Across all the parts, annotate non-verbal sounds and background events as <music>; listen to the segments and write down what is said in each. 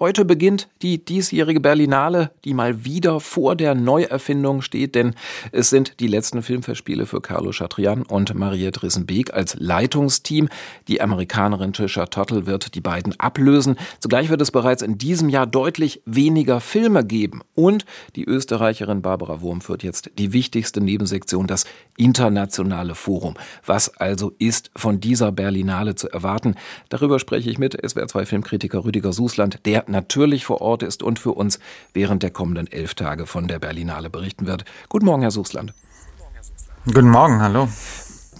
Heute beginnt die diesjährige Berlinale, die mal wieder vor der Neuerfindung steht, denn es sind die letzten Filmfestspiele für Carlo Chatrian und Mariette Rissenbeek als Leitungsteam. Die Amerikanerin Trisha Tuttle wird die beiden ablösen. Zugleich wird es bereits in diesem Jahr deutlich weniger Filme geben. Und die Österreicherin Barbara Wurm führt jetzt die wichtigste Nebensektion, das internationale Forum. Was also ist von dieser Berlinale zu erwarten? Darüber spreche ich mit SWR2 Filmkritiker Rüdiger Susland, der natürlich vor Ort ist und für uns während der kommenden elf Tage von der Berlinale berichten wird. Guten Morgen, Herr Suchsland. Guten Morgen, hallo.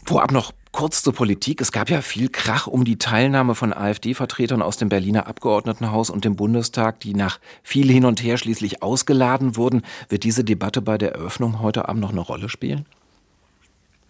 Vorab noch kurz zur Politik. Es gab ja viel Krach um die Teilnahme von AfD-Vertretern aus dem Berliner Abgeordnetenhaus und dem Bundestag, die nach viel hin und her schließlich ausgeladen wurden. Wird diese Debatte bei der Eröffnung heute Abend noch eine Rolle spielen?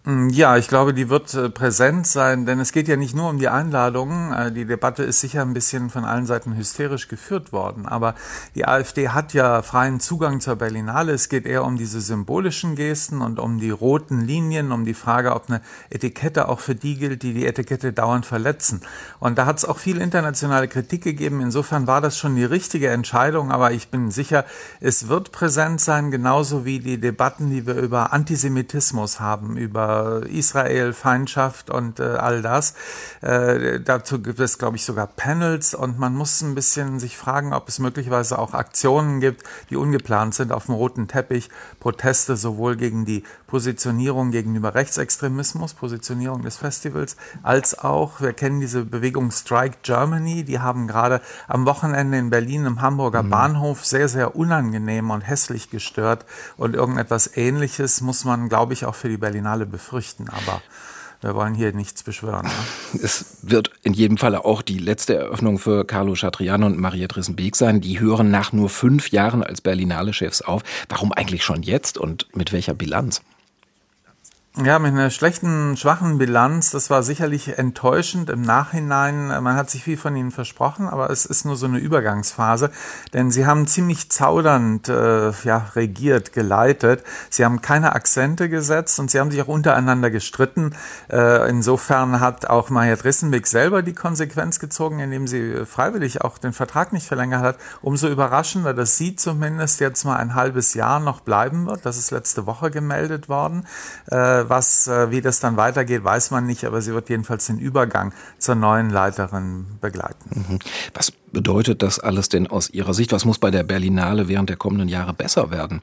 Mm, ja, ich glaube, die wird äh, präsent sein, denn es geht ja nicht nur um die Einladungen. Äh, die Debatte ist sicher ein bisschen von allen Seiten hysterisch geführt worden, aber die AfD hat ja freien Zugang zur Berlinale. Es geht eher um diese symbolischen Gesten und um die roten Linien, um die Frage, ob eine Etikette auch für die gilt, die die Etikette dauernd verletzen. Und da hat es auch viel internationale Kritik gegeben. Insofern war das schon die richtige Entscheidung, aber ich bin sicher, es wird präsent sein, genauso wie die Debatten, die wir über Antisemitismus haben, über Israel, Feindschaft und äh, all das. Äh, dazu gibt es, glaube ich, sogar Panels und man muss ein bisschen sich fragen, ob es möglicherweise auch Aktionen gibt, die ungeplant sind auf dem roten Teppich. Proteste sowohl gegen die Positionierung gegenüber Rechtsextremismus, Positionierung des Festivals, als auch, wir kennen diese Bewegung Strike Germany, die haben gerade am Wochenende in Berlin im Hamburger mhm. Bahnhof sehr, sehr unangenehm und hässlich gestört und irgendetwas ähnliches muss man, glaube ich, auch für die Berlinale befürchten, aber wir wollen hier nichts beschwören. Ne? <laughs> Es wird in jedem Falle auch die letzte Eröffnung für Carlo Chatriano und Mariette Rissenbeek sein. Die hören nach nur fünf Jahren als Berlinale-Chefs auf. Warum eigentlich schon jetzt und mit welcher Bilanz? Ja, mit einer schlechten, schwachen Bilanz, das war sicherlich enttäuschend im Nachhinein. Man hat sich viel von ihnen versprochen, aber es ist nur so eine Übergangsphase, denn sie haben ziemlich zaudernd äh, ja, regiert, geleitet. Sie haben keine Akzente gesetzt und sie haben sich auch untereinander gestritten. Äh, insofern hat auch Mariette Rissenbeck selber die Konsequenz gezogen, indem sie freiwillig auch den Vertrag nicht verlängert hat. Umso überraschender, dass sie zumindest jetzt mal ein halbes Jahr noch bleiben wird. Das ist letzte Woche gemeldet worden. Äh, was, äh, wie das dann weitergeht, weiß man nicht, aber sie wird jedenfalls den Übergang zur neuen Leiterin begleiten. Mhm. Was bedeutet das alles denn aus Ihrer Sicht? Was muss bei der Berlinale während der kommenden Jahre besser werden?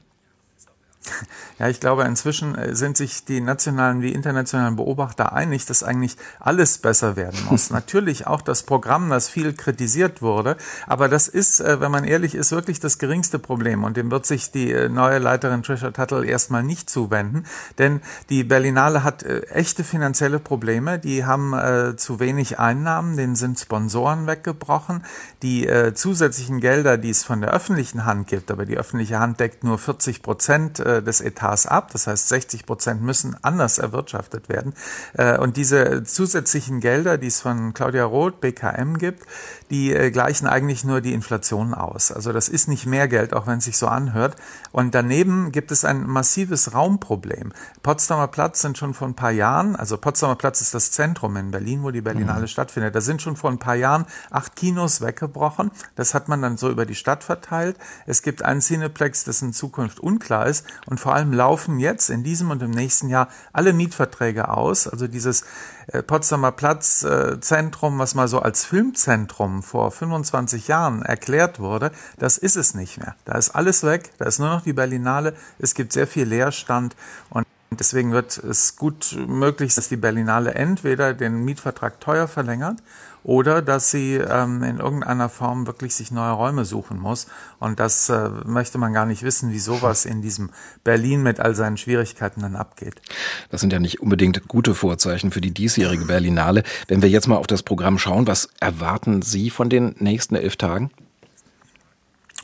<laughs> Ja, ich glaube, inzwischen äh, sind sich die nationalen wie internationalen Beobachter einig, dass eigentlich alles besser werden muss. <laughs> Natürlich auch das Programm, das viel kritisiert wurde, aber das ist, äh, wenn man ehrlich ist, wirklich das geringste Problem. Und dem wird sich die äh, neue Leiterin Trisha Tuttle erstmal nicht zuwenden, denn die Berlinale hat echte finanzielle Probleme, die haben zu wenig Einnahmen, denen sind Sponsoren weggebrochen, die zusätzlichen Gelder, die es von der öffentlichen Hand gibt, aber die öffentliche Hand deckt nur 40 Prozent des Etats ab. Das heißt, 60 Prozent müssen anders erwirtschaftet werden. Äh, und diese zusätzlichen Gelder, die es von Claudia Roth, BKM gibt, die äh, gleichen eigentlich nur die Inflation aus. Also das ist nicht mehr Geld, auch wenn es sich so anhört. Und daneben gibt es ein massives Raumproblem. Potsdamer Platz sind schon vor ein paar Jahren, also Potsdamer Platz ist das Zentrum in Berlin, wo die Berlinale mhm. stattfindet. Da sind schon vor ein paar Jahren acht Kinos weggebrochen. Das hat man dann so über die Stadt verteilt. Es gibt einen Cineplex, das in Zukunft unklar ist. Und vor allem laufen jetzt in diesem und im nächsten Jahr alle Mietverträge aus. Also dieses äh, Potsdamer Platzzentrum, äh, was mal so als Filmzentrum vor 25 Jahren erklärt wurde, das ist es nicht mehr. Da ist alles weg, da ist nur noch die Berlinale, es gibt sehr viel Leerstand und Deswegen wird es gut möglich, dass die Berlinale entweder den Mietvertrag teuer verlängert oder dass sie ähm, in irgendeiner Form wirklich sich neue Räume suchen muss. Und das äh, möchte man gar nicht wissen, wie sowas in diesem Berlin mit all seinen Schwierigkeiten dann abgeht. Das sind ja nicht unbedingt gute Vorzeichen für die diesjährige Berlinale. Wenn wir jetzt mal auf das Programm schauen, was erwarten Sie von den nächsten elf Tagen?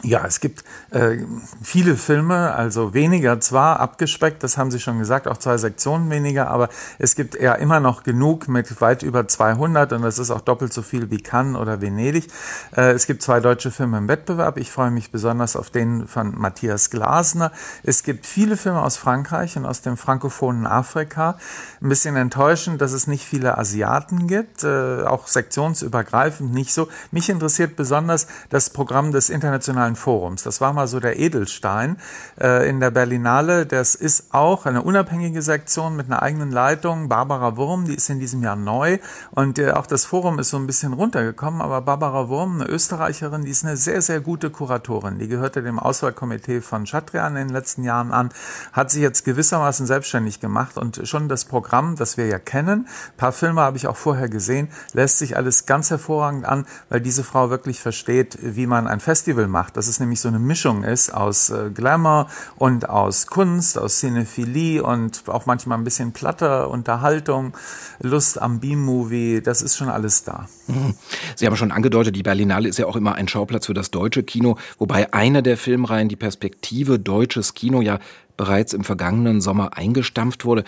Ja, es gibt äh, viele Filme, also weniger zwar, abgespeckt, das haben Sie schon gesagt, auch zwei Sektionen weniger, aber es gibt ja immer noch genug mit weit über 200 und das ist auch doppelt so viel wie Cannes oder Venedig. Äh, es gibt zwei deutsche Filme im Wettbewerb. Ich freue mich besonders auf den von Matthias Glasner. Es gibt viele Filme aus Frankreich und aus dem frankophonen Afrika. Ein bisschen enttäuschend, dass es nicht viele Asiaten gibt, äh, auch sektionsübergreifend nicht so. Mich interessiert besonders das Programm des internationalen Internationalen Forums. Das war mal so der Edelstein äh, in der Berlinale. Das ist auch eine unabhängige Sektion mit einer eigenen Leitung. Barbara Wurm, die ist in diesem Jahr neu und äh, auch das Forum ist so ein bisschen runtergekommen. Aber Barbara Wurm, eine Österreicherin, die ist eine sehr, sehr gute Kuratorin. Die gehörte dem Auswahlkomitee von Chatrian in den letzten Jahren an, hat sich jetzt gewissermaßen selbstständig gemacht und schon das Programm, das wir ja kennen, ein paar Filme habe ich auch vorher gesehen, lässt sich alles ganz hervorragend an, weil diese Frau wirklich versteht, wie man ein Festival macht dass es nämlich so eine Mischung ist aus äh, Glamour und aus Kunst, aus Cinephilie und auch manchmal ein bisschen platter Unterhaltung, Lust am B-Movie, das ist schon alles da. <laughs> Sie haben schon angedeutet, die Berlinale ist ja auch immer ein Schauplatz für das deutsche Kino, wobei eine der Filmreihen die Perspektive deutsches Kino ja bereits im vergangenen Sommer eingestampft wurde.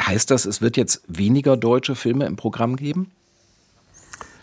Heißt das, es wird jetzt weniger deutsche Filme im Programm geben?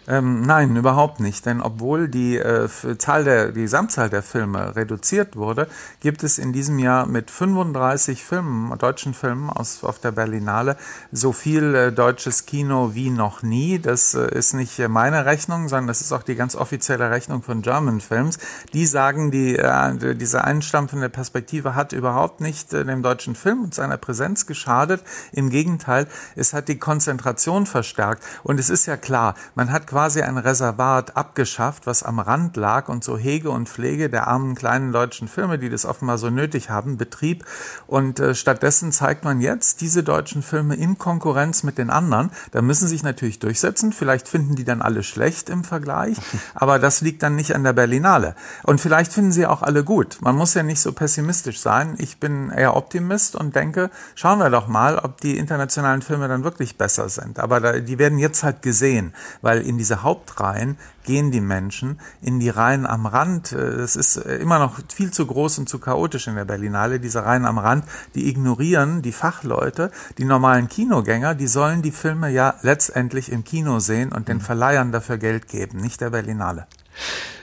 Ähm, nein, überhaupt nicht. Denn obwohl die äh, Zahl der, die Gesamtzahl der Filme reduziert wurde, gibt es in diesem Jahr mit 35 Filmen, deutschen Filmen aus, auf der Berlinale so viel äh, deutsches Kino wie noch nie. Das äh, ist nicht meine Rechnung, sondern das ist auch die ganz offizielle Rechnung von German Films. Die sagen, die, äh, diese einstampfende Perspektive hat überhaupt nicht äh, dem deutschen Film und seiner Präsenz geschadet. Im Gegenteil, es hat die Konzentration verstärkt. Und es ist ja klar, man hat quasi ein Reservat abgeschafft, was am Rand lag und so Hege und Pflege der armen kleinen deutschen Filme, die das offenbar so nötig haben, betrieb. Und äh, stattdessen zeigt man jetzt diese deutschen Filme in Konkurrenz mit den anderen. Da müssen sich natürlich durchsetzen. Vielleicht finden die dann alle schlecht im Vergleich, <laughs> aber das liegt dann nicht an der Berlinale. Und vielleicht finden sie auch alle gut. Man muss ja nicht so pessimistisch sein. Ich bin eher Optimist und denke, schauen wir doch mal, ob die internationalen Filme dann wirklich besser sind. Aber da, die werden jetzt halt gesehen, weil in diese Hauptreihen gehen die Menschen in die Reihen am Rand. Es ist immer noch viel zu groß und zu chaotisch in der Berlinale. Diese Reihen am Rand, die ignorieren die Fachleute, die normalen Kinogänger, die sollen die Filme ja letztendlich im Kino sehen und den Verleihern dafür Geld geben, nicht der Berlinale.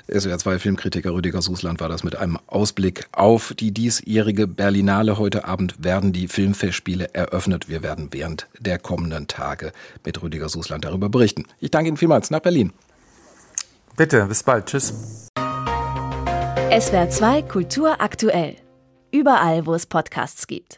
SWR 2 Filmkritiker Rüdiger Susland war das mit einem Ausblick auf die diesjährige Berlinale. Heute Abend werden die Filmfestspiele eröffnet. Wir werden während der kommenden Tage mit Rüdiger Susland darüber berichten. Ich danke Ihnen vielmals nach Berlin. Bitte, bis bald. Tschüss. SWR 2 Kultur aktuell. Überall, wo es Podcasts gibt.